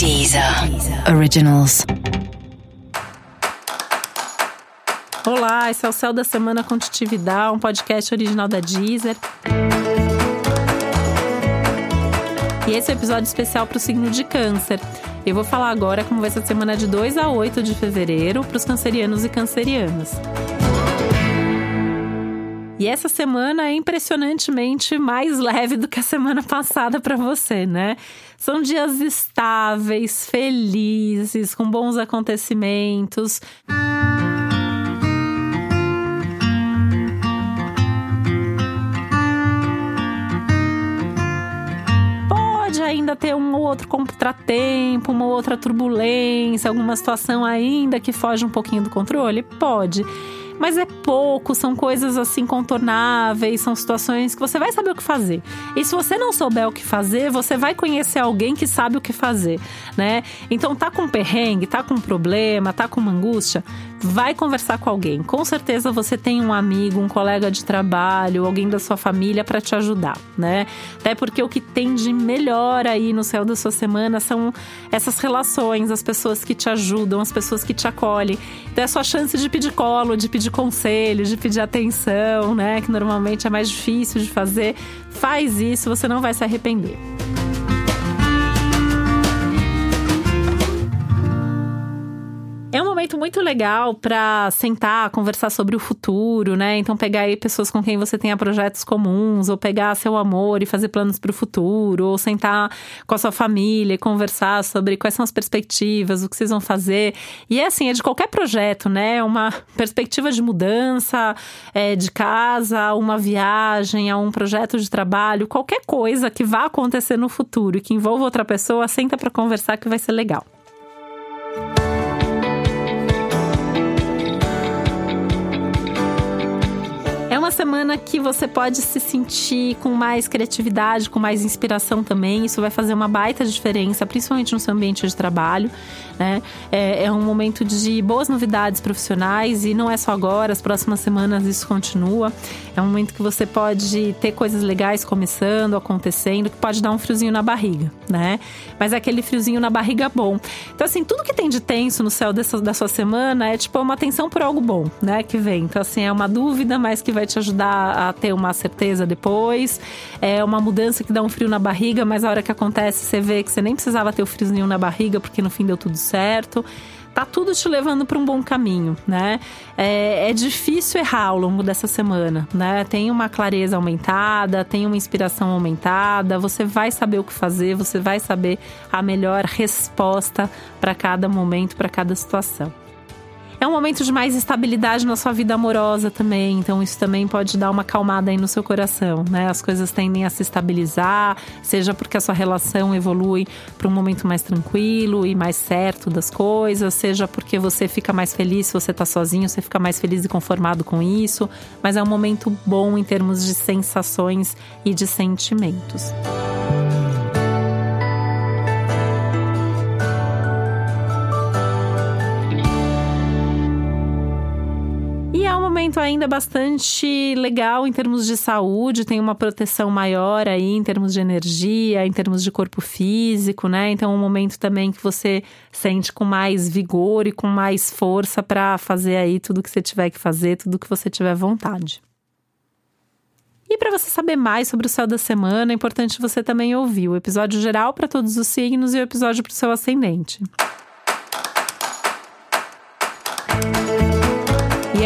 Deezer Originals. Olá, esse é o Céu da Semana Contitividade, um podcast original da Deezer. E esse é o um episódio especial para o signo de Câncer. Eu vou falar agora como vai ser a semana de 2 a 8 de fevereiro para os cancerianos e cancerianas. E essa semana é impressionantemente mais leve do que a semana passada para você, né? São dias estáveis, felizes, com bons acontecimentos. Ainda ter um ou outro contratempo, uma outra turbulência, alguma situação ainda que foge um pouquinho do controle? Pode mas é pouco, são coisas assim contornáveis, são situações que você vai saber o que fazer. E se você não souber o que fazer, você vai conhecer alguém que sabe o que fazer, né? Então tá com perrengue, tá com problema, tá com uma angústia, vai conversar com alguém. Com certeza você tem um amigo, um colega de trabalho, alguém da sua família para te ajudar, né? Até porque o que tem de melhor aí no céu da sua semana são essas relações, as pessoas que te ajudam, as pessoas que te acolhem. Então é a sua chance de pedir colo, de pedir conselhos, de pedir atenção, né? Que normalmente é mais difícil de fazer. Faz isso, você não vai se arrepender. Muito legal para sentar, conversar sobre o futuro, né? Então pegar aí pessoas com quem você tenha projetos comuns, ou pegar seu amor e fazer planos para o futuro, ou sentar com a sua família e conversar sobre quais são as perspectivas, o que vocês vão fazer. E é assim, é de qualquer projeto, né? Uma perspectiva de mudança, é, de casa, uma viagem, a um projeto de trabalho, qualquer coisa que vá acontecer no futuro e que envolva outra pessoa, senta para conversar que vai ser legal. Semana que você pode se sentir com mais criatividade, com mais inspiração também. Isso vai fazer uma baita diferença, principalmente no seu ambiente de trabalho. Né? É, é um momento de boas novidades profissionais e não é só agora, as próximas semanas isso continua. É um momento que você pode ter coisas legais começando, acontecendo, que pode dar um friozinho na barriga, né? Mas é aquele friozinho na barriga bom. Então, assim, tudo que tem de tenso no céu dessa, da sua semana é tipo uma atenção por algo bom, né? Que vem. Então, assim, é uma dúvida, mas que vai te ajudar a ter uma certeza depois. É uma mudança que dá um frio na barriga, mas a hora que acontece, você vê que você nem precisava ter o friozinho na barriga, porque no fim deu tudo certo tá tudo te levando para um bom caminho, né? É, é, difícil errar ao longo dessa semana, né? Tem uma clareza aumentada, tem uma inspiração aumentada, você vai saber o que fazer, você vai saber a melhor resposta para cada momento, para cada situação. É um momento de mais estabilidade na sua vida amorosa também, então isso também pode dar uma calmada aí no seu coração, né? As coisas tendem a se estabilizar, seja porque a sua relação evolui para um momento mais tranquilo e mais certo das coisas, seja porque você fica mais feliz se você está sozinho, você fica mais feliz e conformado com isso, mas é um momento bom em termos de sensações e de sentimentos. Ainda bastante legal em termos de saúde, tem uma proteção maior aí em termos de energia, em termos de corpo físico, né? Então é um momento também que você sente com mais vigor e com mais força para fazer aí tudo que você tiver que fazer, tudo que você tiver vontade. E para você saber mais sobre o céu da semana, é importante você também ouvir o episódio geral para todos os signos e o episódio para o seu ascendente.